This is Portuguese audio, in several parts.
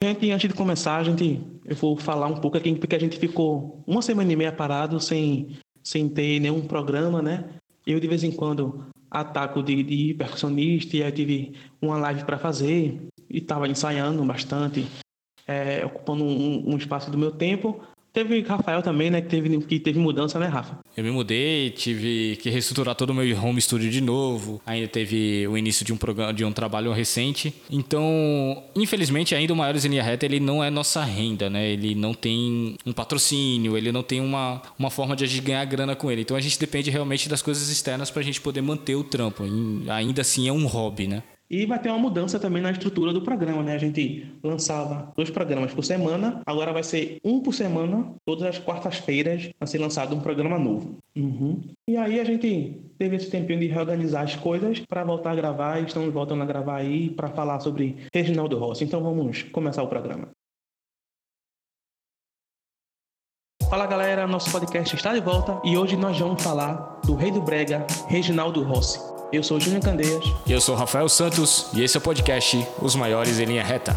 Gente, antes de começar, a gente, eu vou falar um pouco aqui, porque a gente ficou uma semana e meia parado sem, sem ter nenhum programa, né? Eu, de vez em quando, ataco de, de percussionista e eu tive uma live para fazer e estava ensaiando bastante, é, ocupando um, um espaço do meu tempo, Teve Rafael também, né? Que teve, que teve mudança, né, Rafa? Eu me mudei, tive que reestruturar todo o meu home studio de novo. Ainda teve o início de um programa, de um trabalho recente. Então, infelizmente, ainda o Maiores em Linha Reta, ele não é nossa renda, né? Ele não tem um patrocínio, ele não tem uma, uma forma de a gente ganhar grana com ele. Então, a gente depende realmente das coisas externas para a gente poder manter o trampo. E ainda assim, é um hobby, né? E vai ter uma mudança também na estrutura do programa, né? A gente lançava dois programas por semana, agora vai ser um por semana, todas as quartas-feiras vai ser lançado um programa novo. Uhum. E aí a gente teve esse tempinho de reorganizar as coisas para voltar a gravar, e estamos voltando a gravar aí para falar sobre Reginaldo Rossi. Então vamos começar o programa. Fala galera, nosso podcast está de volta e hoje nós vamos falar do Rei do Brega, Reginaldo Rossi. Eu sou Júnior Candeias. E eu sou Rafael Santos e esse é o podcast Os Maiores em Linha Reta.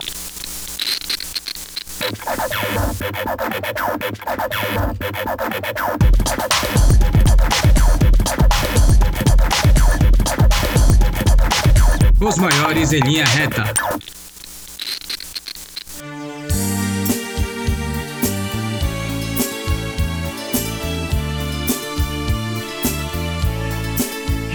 Os Maiores em Linha Reta.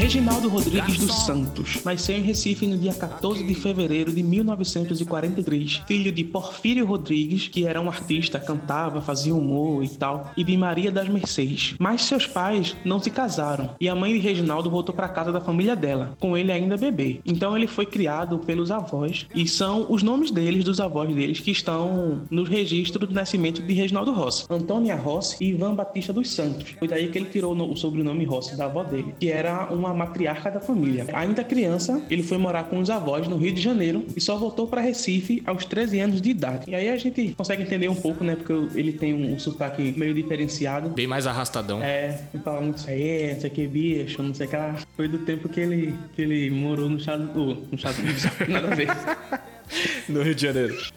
Reginaldo Rodrigues dos Santos nasceu em Recife no dia 14 de fevereiro de 1943, filho de Porfírio Rodrigues, que era um artista, cantava, fazia humor e tal, e de Maria das Mercês. Mas seus pais não se casaram e a mãe de Reginaldo voltou para casa da família dela, com ele ainda bebê. Então ele foi criado pelos avós e são os nomes deles, dos avós deles, que estão nos registros do nascimento de Reginaldo Rossi. Antônia Rossi e Ivan Batista dos Santos. Foi daí que ele tirou o sobrenome Rossi da avó dele, que era uma matriarca da família. Ainda criança, ele foi morar com os avós no Rio de Janeiro e só voltou para Recife aos 13 anos de idade. E aí a gente consegue entender um pouco, né? Porque ele tem um sotaque meio diferenciado. Bem mais arrastadão. É, ele fala muito isso aí, não sei que, bicho, não sei o que lá. Foi do tempo que ele, que ele morou no Estado do. No Estado do nada a ver. no Rio de Janeiro.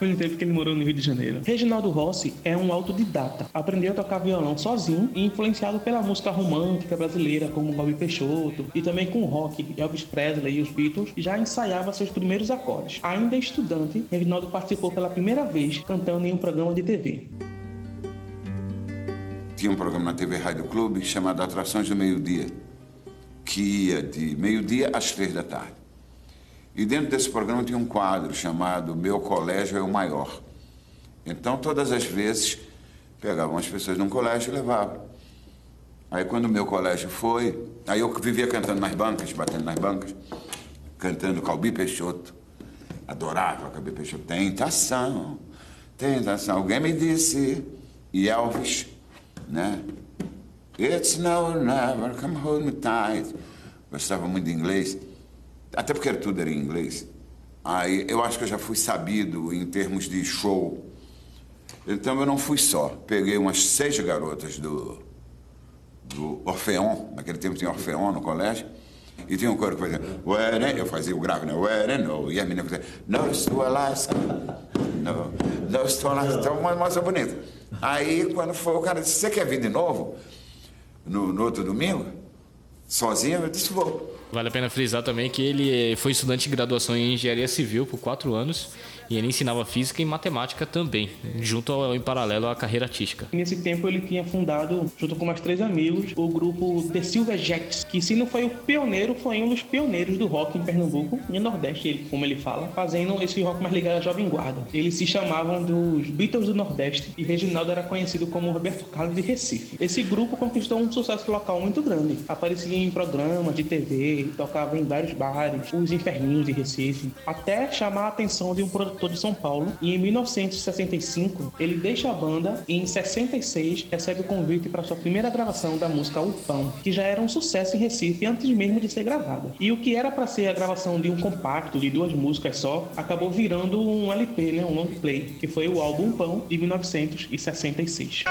Foi no tempo que ele morou no Rio de Janeiro. Reginaldo Rossi é um autodidata. Aprendeu a tocar violão sozinho e influenciado pela música romântica brasileira, como Bobby Peixoto, e também com o rock, Elvis Presley e os Beatles, já ensaiava seus primeiros acordes. Ainda estudante, Reginaldo participou pela primeira vez cantando em um programa de TV. Tinha um programa na TV Rádio Clube chamado Atrações do Meio-Dia, que ia de meio-dia às três da tarde. E dentro desse programa tinha um quadro chamado Meu Colégio é o Maior. Então, todas as vezes, pegavam as pessoas num colégio e levavam. Aí, quando o meu colégio foi, aí eu vivia cantando nas bancas, batendo nas bancas, cantando Calbi Peixoto. Adorava Calbi Peixoto. Tentação, tentação. Alguém me disse, e Elvis, né? It's no never, come hold me tight. Gostava muito de inglês. Até porque tudo era em inglês. Aí eu acho que eu já fui sabido em termos de show. Então eu não fui só. Peguei umas seis garotas do, do Orfeon, naquele tempo tinha Orfeon no colégio, e tinha um coro que fazia, Where eu fazia o grave, né? Where no, e a menina fazia, No, estou Alaska, no, no, estou Alaska, então uma moça bonita. Aí quando foi, o cara disse, você quer vir de novo? No, no outro domingo? Sozinho? Eu disse, vou. Vale a pena frisar também que ele foi estudante de graduação em engenharia civil por quatro anos e ele ensinava física e matemática também, junto ao, em paralelo à carreira artística. Nesse tempo ele tinha fundado, junto com mais três amigos, o grupo The Silver Jacks, que se não foi o pioneiro, foi um dos pioneiros do rock em Pernambuco e Nordeste, ele, como ele fala, fazendo esse rock mais ligado à Jovem Guarda. Eles se chamavam dos Beatles do Nordeste e Reginaldo era conhecido como Roberto Carlos de Recife. Esse grupo conquistou um sucesso local muito grande. Aparecia em programas de TV, tocava em vários bares, os inferninhos de Recife, até chamar a atenção de um produtor de São Paulo e em 1965 ele deixa a banda e em 66 recebe o convite para sua primeira gravação da música O Pão, que já era um sucesso em Recife antes mesmo de ser gravada. E o que era para ser a gravação de um compacto de duas músicas só, acabou virando um LP, né, um long play, que foi o álbum Pão de 1966.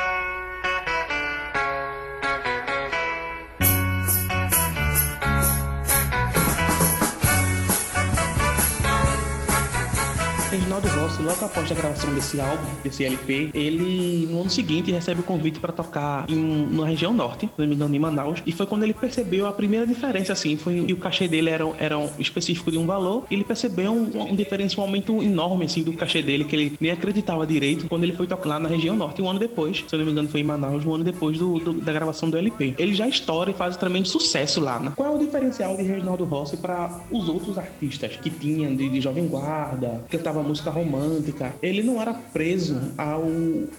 Reginaldo Rossi, logo após a gravação desse álbum, desse LP, ele no ano seguinte recebe o convite para tocar em, na região norte, se não me engano, em Manaus, e foi quando ele percebeu a primeira diferença, assim, foi e o cachê dele era, era um específico de um valor, e ele percebeu um, um diferencial um aumento enorme, assim, do cachê dele, que ele nem acreditava direito quando ele foi tocar lá na região norte, um ano depois, se não me engano, foi em Manaus, um ano depois do, do, da gravação do LP. Ele já estoura e faz tremendo sucesso lá, né? Qual é o diferencial de Reginaldo Rossi para os outros artistas que tinham de, de Jovem Guarda, cantava música romântica? Ele não era preso ao,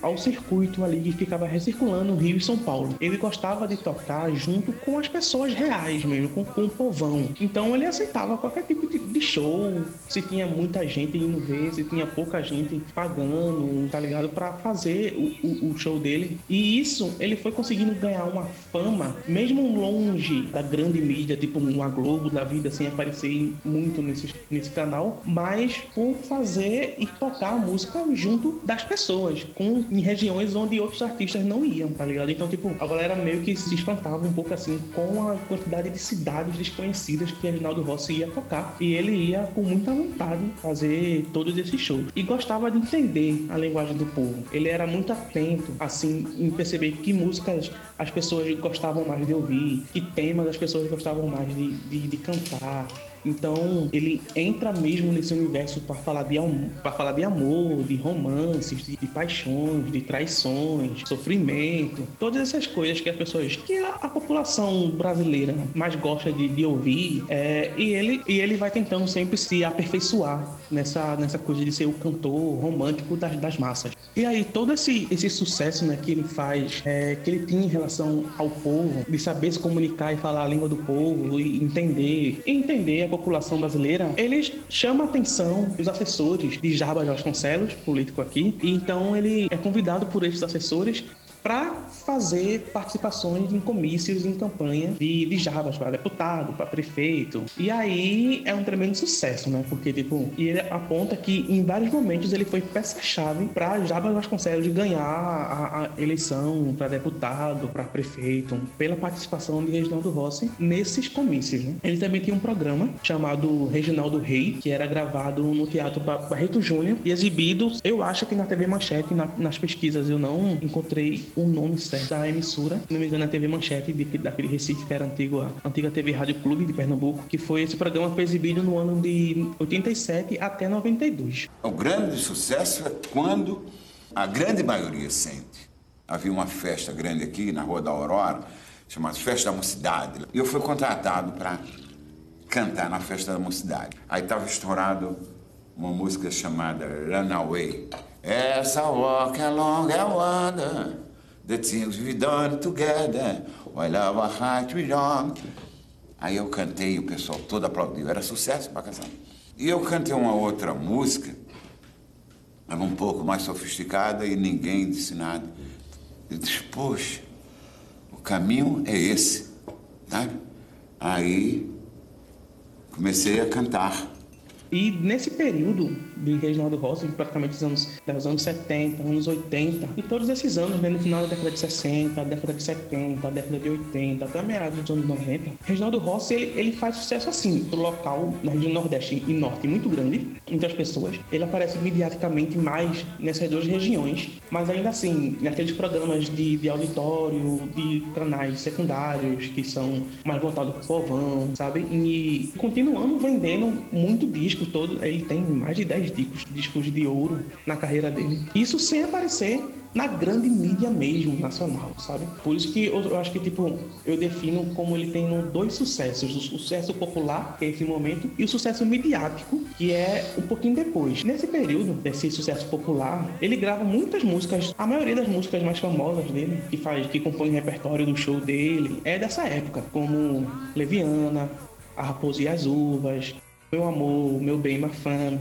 ao circuito ali que ficava recirculando Rio e São Paulo. Ele gostava de tocar junto com as pessoas reais mesmo, com, com o povão. Então ele aceitava qualquer tipo de, de show, se tinha muita gente indo ver, se tinha pouca gente pagando, tá ligado? Para fazer o, o, o, show dele. E isso ele foi conseguindo ganhar uma fama, mesmo longe da grande mídia, tipo uma Globo da vida, sem aparecer muito nesse, nesse canal, mas por fazer e tocar a música junto das pessoas, com, em regiões onde outros artistas não iam, tá ligado? Então, tipo, a galera meio que se espantava um pouco assim com a quantidade de cidades desconhecidas que Reginaldo Rossi ia tocar. E ele ia com muita vontade fazer todos esses shows. E gostava de entender a linguagem do povo. Ele era muito atento, assim, em perceber que músicas as pessoas gostavam mais de ouvir, que temas as pessoas gostavam mais de, de, de cantar. Então ele entra mesmo nesse universo para falar de para falar de amor, de romances, de, de, paixões, de traições, sofrimento, todas essas coisas que as pessoas, que a, a população brasileira mais gosta de, de ouvir. É, e ele e ele vai tentando sempre se aperfeiçoar nessa nessa coisa de ser o cantor romântico das, das massas. E aí todo esse esse sucesso né, que ele faz, é, que ele tem em relação ao povo, de saber se comunicar e falar a língua do povo e entender, e entender população brasileira, eles chamam a atenção dos assessores de Jarbas Vasconcelos, político aqui, e então ele é convidado por esses assessores para fazer participações em comícios, em campanha de, de Jabas para deputado, para prefeito. E aí é um tremendo sucesso, né? Porque, tipo, e ele aponta que em vários momentos ele foi peça-chave para Jabas Vasconcelos ganhar a, a eleição para deputado, para prefeito, pela participação de Reginaldo Rossi nesses comícios, né? Ele também tinha um programa chamado Reginaldo Rei, que era gravado no Teatro Barreto Júnior e exibido, eu acho que na TV Manchete, na, nas pesquisas eu não encontrei o nome certo da emissora, se não me engano, a TV Manchete, de, daquele Recife, que era a antiga, a antiga TV Rádio Clube de Pernambuco, que foi esse programa foi exibido no ano de 87 até 92. O grande sucesso é quando a grande maioria sente. Havia uma festa grande aqui na Rua da Aurora, chamada Festa da Mocidade. E eu fui contratado para cantar na Festa da Mocidade. Aí estava estourado uma música chamada Runaway. Essa walk along I wonder the things we've done together while our hearts were young. Aí eu cantei o pessoal todo aplaudiu. Era sucesso pra canção. E eu cantei uma outra música, era um pouco mais sofisticada e ninguém disse nada. Eu disse, poxa, o caminho é esse, sabe? Aí comecei a cantar. E nesse período de Reginaldo Rossi, praticamente dos anos, dos anos 70, anos 80, e todos esses anos, né, no final da década de 60, década de 70, década de 80, até meados dos anos 90, Reginaldo Rossi ele, ele faz sucesso assim, no local, na região Nordeste e Norte, muito grande, entre as pessoas. Ele aparece mediaticamente mais nessas duas regiões, mas ainda assim, naqueles programas de, de auditório, de canais secundários, que são mais voltados para o povão, sabe? E continuando vendendo muito disco disco todo, ele tem mais de 10 discos, discos de ouro na carreira dele. Isso sem aparecer na grande mídia mesmo, nacional, sabe? Por isso que eu, eu, acho que, tipo, eu defino como ele tem dois sucessos. O sucesso popular, que é esse momento, e o sucesso midiático, que é um pouquinho depois. Nesse período desse sucesso popular, ele grava muitas músicas, a maioria das músicas mais famosas dele, que faz, que compõe o repertório do show dele, é dessa época, como Leviana, A Raposa e as Uvas, meu Amor, Meu Bem, Mafana,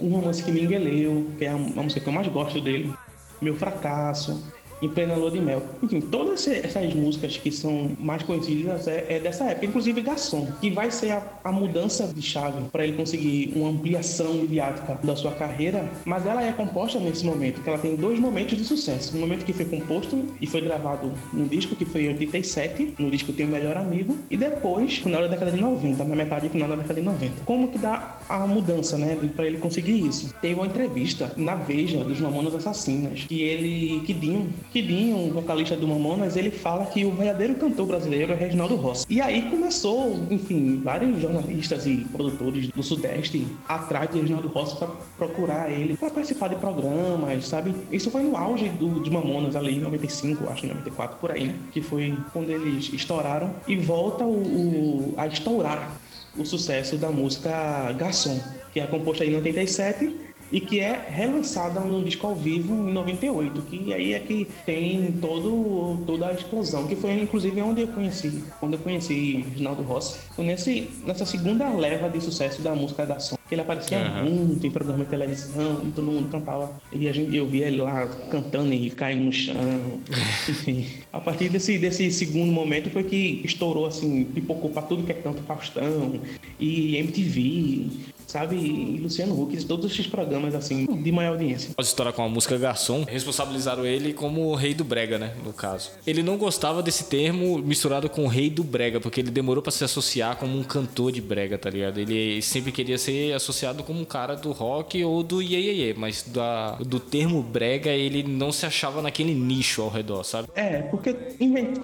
uma música que me engueleu, que é a música que eu mais gosto dele, Meu Fracasso, em plena lua de mel. Enfim, todas essas músicas que são mais conhecidas é, é dessa época, inclusive Garçom, que vai ser a, a mudança de chave para ele conseguir uma ampliação midiática da sua carreira, mas ela é composta nesse momento, que ela tem dois momentos de sucesso. Um momento que foi composto e foi gravado num disco que foi em 87, no disco Tem o Melhor Amigo, e depois, final da década de 90, na metade final da década de 90. Como que dá a mudança, né, para ele conseguir isso? Teve uma entrevista na Veja dos Mamonas Assassinas, que ele, que Dinho, Kidinho, um vocalista do Mamonas, ele fala que o verdadeiro cantor brasileiro é Reginaldo Rossi. E aí começou, enfim, vários jornalistas e produtores do Sudeste atrás de Reginaldo Rossi para procurar ele, para participar de programas, sabe? Isso foi no auge do, de Mamonas ali em 95, acho, 94, por aí, né? Que foi quando eles estouraram e volta o, o a estourar o sucesso da música Garçom, que é composta em 87 e que é relançada num disco ao vivo em 98, que aí é que tem todo, toda a explosão, que foi inclusive onde eu conheci, quando eu conheci Reginaldo Rossi, foi nesse, nessa segunda leva de sucesso da música da Som, ele aparecia uhum. muito em programa de televisão, e todo mundo cantava, e a gente, eu via ele lá cantando e caindo no chão, enfim. A partir desse, desse segundo momento foi que estourou assim, pipocou pra tudo que é canto Faustão e MTV, sabe? E Luciano Huck, todos esses programas assim, de maior audiência. Pode estourar com a música Garçom, responsabilizaram ele como o rei do brega, né, no caso. Ele não gostava desse termo misturado com o rei do brega, porque ele demorou para se associar como um cantor de brega, tá ligado? Ele sempre queria ser associado como um cara do rock ou do iê, iê, iê mas da, do termo brega ele não se achava naquele nicho ao redor, sabe? É, porque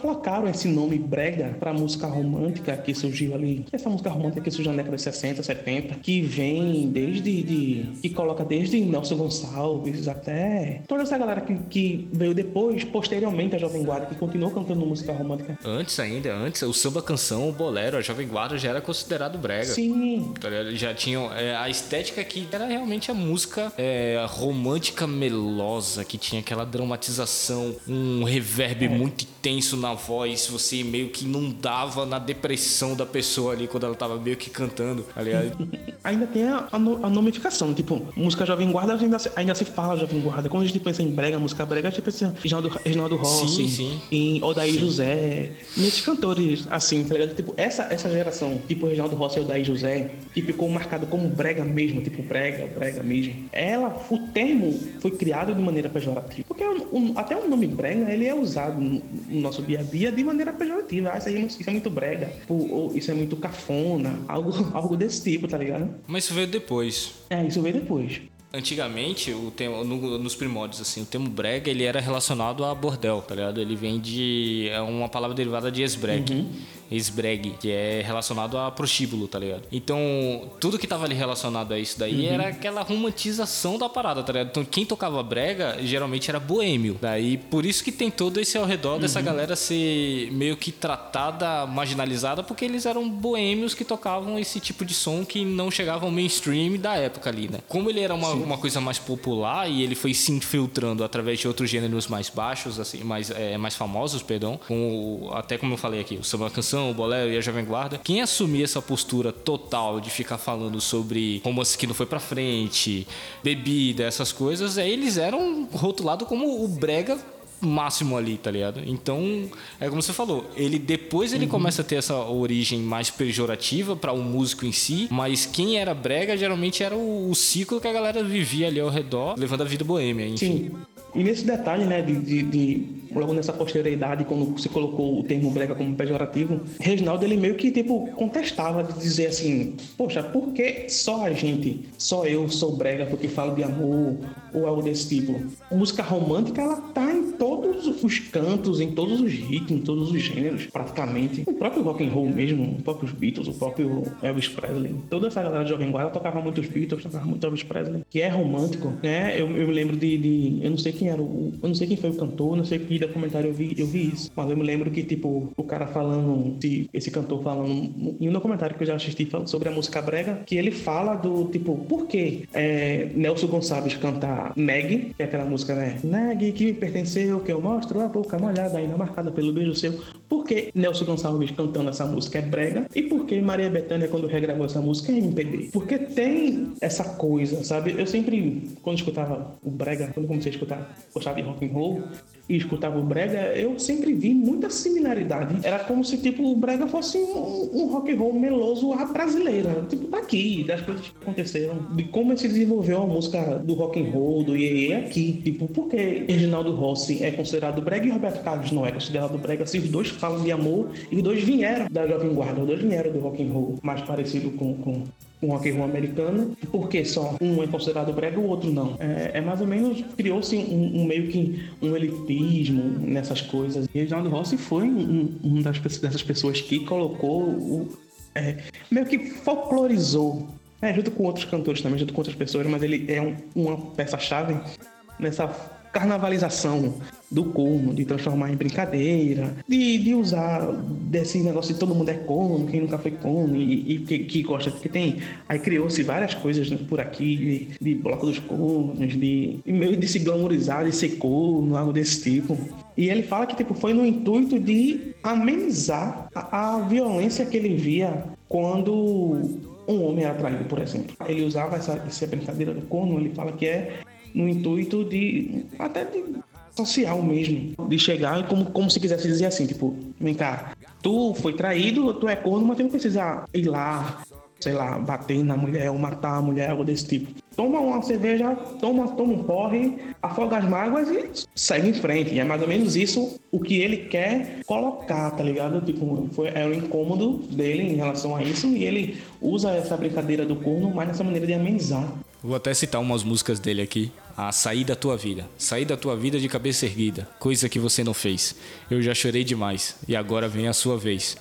colocaram esse nome brega pra música romântica que surgiu ali, essa música romântica que surgiu na década de 60, 70, que vem desde de, que coloca desde Nelson Gonçalves até toda essa galera que, que veio depois, posteriormente a Jovem Guarda, que continuou cantando música romântica. Antes ainda, antes, o samba canção, o bolero, a Jovem Guarda já era considerado brega. Sim. Tá já tinham é, a estética que era realmente a música é, romântica melosa, que tinha aquela dramatização, um reverb é. muito intenso na voz, você meio que inundava na depressão da pessoa ali quando ela tava meio que cantando, aliás. ainda tem a, a, a nomificação, tipo, música Jovem Guarda ainda se, ainda se fala Jovem Guarda. Quando a gente pensa em brega, música brega, a gente pensa em Reginaldo, Reginaldo Rossi, sim, sim. em Odair José, nesses cantores, assim, tá ligado? Tipo, essa, essa geração, tipo Reginaldo Rossi e Odair José, que ficou marcado como brega mesmo, tipo brega, brega mesmo. Ela, o termo foi criado de maneira pejorativa. Porque um, até o nome brega, ele é usado no, no, nosso dia a dia de maneira pejorativa. Ah, isso, aí, isso é muito brega, ou, isso é muito cafona, algo, algo desse tipo, tá ligado? Mas isso veio depois. É, isso veio depois. Antigamente, o termo, no, nos primórdios, assim, o termo brega ele era relacionado a bordel, tá ligado? Ele vem de. É uma palavra derivada de esbreg. Uhum esbregue, que é relacionado a prostíbulo, tá ligado? Então, tudo que tava ali relacionado a isso daí uhum. era aquela romantização da parada, tá ligado? Então, quem tocava brega geralmente era boêmio. Daí, por isso que tem todo esse ao redor uhum. dessa galera ser meio que tratada, marginalizada, porque eles eram boêmios que tocavam esse tipo de som que não chegava ao mainstream da época ali, né? Como ele era uma, uma coisa mais popular e ele foi se infiltrando através de outros gêneros mais baixos, assim, mais, é, mais famosos, perdão, com o, até como eu falei aqui, o samba canção o Bolero e a Jovem Guarda, quem assumir essa postura total de ficar falando sobre romance que não foi pra frente, bebida, essas coisas, é, eles eram rotulados como o brega máximo ali, tá ligado? Então, é como você falou, ele depois ele uhum. começa a ter essa origem mais pejorativa para o um músico em si, mas quem era brega geralmente era o, o, ciclo que a galera vivia ali ao redor, levando a vida boêmia, enfim. Sim. E nesse detalhe, né, de, de, de, logo nessa posterioridade, quando se colocou o termo brega como pejorativo, Reginaldo ele meio que tipo contestava de dizer assim, poxa, por que só a gente, só eu sou brega porque falo de amor ou algo desse tipo? Música romântica ela tá em todos os cantos, em todos os ritmos, em todos os gêneros, praticamente. O próprio rock and roll mesmo, os próprios Beatles, o próprio Elvis Presley, toda essa galera de Jovem Guarda tocava muito os Beatles, tocava muito Elvis Presley, que é romântico, né? Eu, eu me lembro de, de eu não sei quem era o. Eu não sei quem foi o cantor, não sei que documentário eu vi, eu vi isso. Mas eu me lembro que, tipo, o cara falando, esse cantor falando, em um documentário que eu já assisti falando sobre a música brega, que ele fala do, tipo, por que é, Nelson Gonçalves cantar Neg, que é aquela música, né? Neg que me pertenceu, que eu mostro a boca molhada, ainda marcada pelo beijo seu. Por que Nelson Gonçalves cantando essa música é brega? E por que Maria Bethânia, quando regravou essa música, é MPB? Porque tem essa coisa, sabe? Eu sempre, quando escutava o brega, quando comecei a escutar, gostava de rock and roll, e escutava o brega, eu sempre vi muita similaridade. Era como se tipo o brega fosse um, um rock and roll meloso à brasileira, tipo daqui, das coisas que aconteceram, de como se desenvolveu a música do rock and roll, do iê aqui, tipo, por que Reginaldo Rossi é considerado brega e Roberto Carlos não é considerado brega? Se os dois falam de amor e os dois vieram da Jovem Guarda, os dois vieram do rock and roll, mais parecido com, com um rock and roll americano, porque só um é considerado brega o outro não. É, é mais ou menos, criou-se um, um, meio que um elitismo nessas coisas. E Reginaldo Rossi foi um, um das, dessas pessoas que colocou, o, é, meio que folclorizou, é, junto com outros cantores também, junto com outras pessoas, mas ele é uma peça-chave nessa carnavalização do corno, de transformar em brincadeira, de, de usar desse negócio de todo mundo é corno, quem nunca foi corno e, e que, que, gosta, porque tem. Aí criou-se várias coisas né, por aqui, de, de bloco dos cornos, de meio de se glamorizar, de ser corno, algo desse tipo. E ele fala que tipo, foi no intuito de amenizar a, a violência que ele via quando um homem era traído, por exemplo. Ele usava essa, essa brincadeira do corno, ele fala que é no intuito de até de social mesmo, de chegar como, como se quisesse dizer assim, tipo, vem cá, tu foi traído, tu é corno, mas tu não precisa ir lá, sei lá, bater na mulher ou matar a mulher, algo desse tipo. Toma uma cerveja, toma, toma um porre, afoga as mágoas e segue em frente. E é mais ou menos isso o que ele quer colocar, tá ligado? Tipo, foi, é o incômodo dele em relação a isso e ele usa essa brincadeira do corno mais nessa maneira de amenizar. Vou até citar umas músicas dele aqui. A Sair da Tua Vida. Sair da Tua Vida de cabeça erguida. Coisa que você não fez. Eu já chorei demais. E agora vem a sua vez.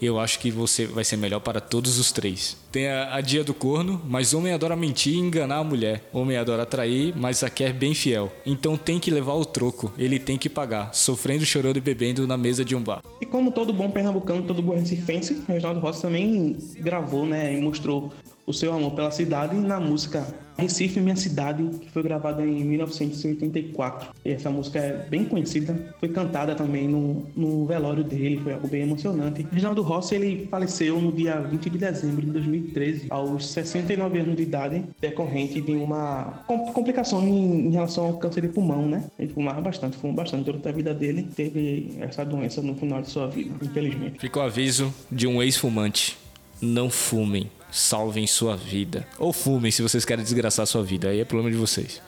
Eu acho que você vai ser melhor para todos os três. Tem a, a Dia do Corno, mas homem adora mentir e enganar a mulher. Homem adora trair, mas a quer bem fiel. Então tem que levar o troco. Ele tem que pagar. Sofrendo, chorando e bebendo na mesa de um bar. E como todo bom pernambucano, todo bom recifense, Reginaldo Rossi também gravou, né, e mostrou o seu amor pela cidade na música Recife, Minha Cidade, que foi gravada em 1984. E essa música é bem conhecida, foi cantada também no, no velório dele, foi algo bem emocionante. Reginaldo Rossi, ele faleceu no dia 20 de dezembro de 2013, aos 69 anos de idade, decorrente de uma complicação em, em relação ao câncer de pulmão, né? Ele fumava bastante, fumou bastante durante a vida dele, teve essa doença no final de sua vida, infelizmente. Ficou aviso de um ex-fumante. Não fumem salvem sua vida. Ou fumem se vocês querem desgraçar sua vida. Aí é problema de vocês.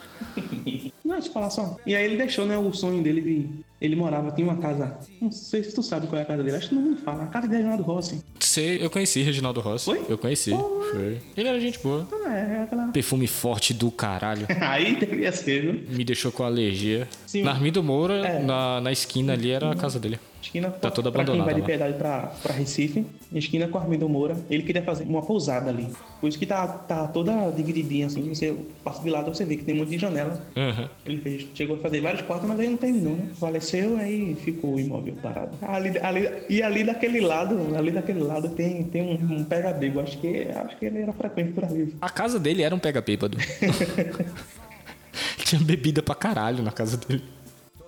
Não, eu falar só. E aí ele deixou, né, o sonho dele de. Ele morava, tinha uma casa. Não sei se tu sabe qual é a casa dele. Acho que não me fala. A casa de Reginaldo Rossi. Sei, eu conheci Reginaldo Rossi. Foi? Eu conheci. Foi. Ele era gente boa. Ah, é, é aquela. Perfume forte do caralho. aí devia ser, viu? Me deixou com alergia. Sim. Na Armindo Moura, É. na, na esquina ali, era a casa dele. Esquina Tá toda pra quem vai de abandonada. Piedade pra, pra Recife, esquina com Armindo Moura. Ele queria fazer uma pousada ali. Por isso que tá, tá toda divididinha assim. Você passa de lado, você vê que tem um monte de janela. Uhum. Ele fez, chegou a fazer vários quartos, mas aí não terminou, né? Faleceu, aí ficou o imóvel parado. Ali, ali, e ali daquele lado, ali daquele lado tem, tem um, um pega-bebo. Acho que, acho que ele era frequente por ali. A casa dele era um pega bêbado. Tinha bebida pra caralho na casa dele.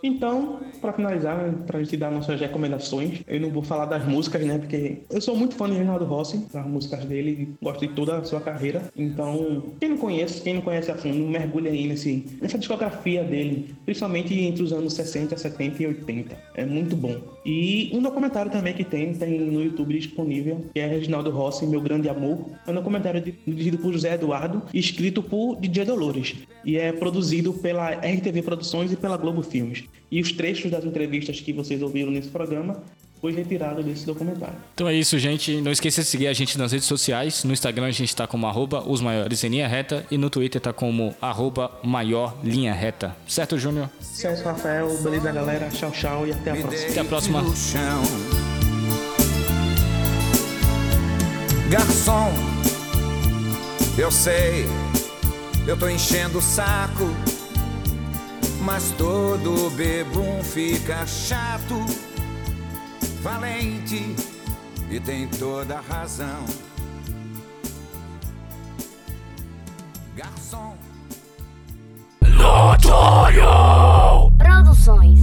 Então, pra finalizar, né, pra gente dar nossas recomendações, eu não vou falar das músicas, né? Porque eu sou muito fã de Reginaldo Rossi, das músicas dele, gosto de toda a sua carreira. Então, quem não conhece, quem não conhece a fundo, mergulha aí nesse, nessa discografia dele, principalmente entre os anos 60, 70 e 80. É muito bom. E um documentário também que tem, tem no YouTube disponível, que é Reginaldo Rossi, Meu Grande Amor. É um documentário dirigido por José Eduardo escrito por DJ Dolores. E é produzido pela RTV Produções e pela Globo Filmes. E os trechos das entrevistas que vocês ouviram nesse programa foi retirado desse documentário. Então é isso, gente. Não esqueça de seguir a gente nas redes sociais. No Instagram a gente tá como arroba os maiores em linha reta e no Twitter tá como arroba maior linha reta. Certo, Júnior? Celso Rafael, beleza galera? Tchau, tchau e até a próxima. Até a próxima. Garçom, eu sei, eu tô enchendo o saco, mas todo bebum fica chato, valente e tem toda razão. Garçom. Notório! Produções.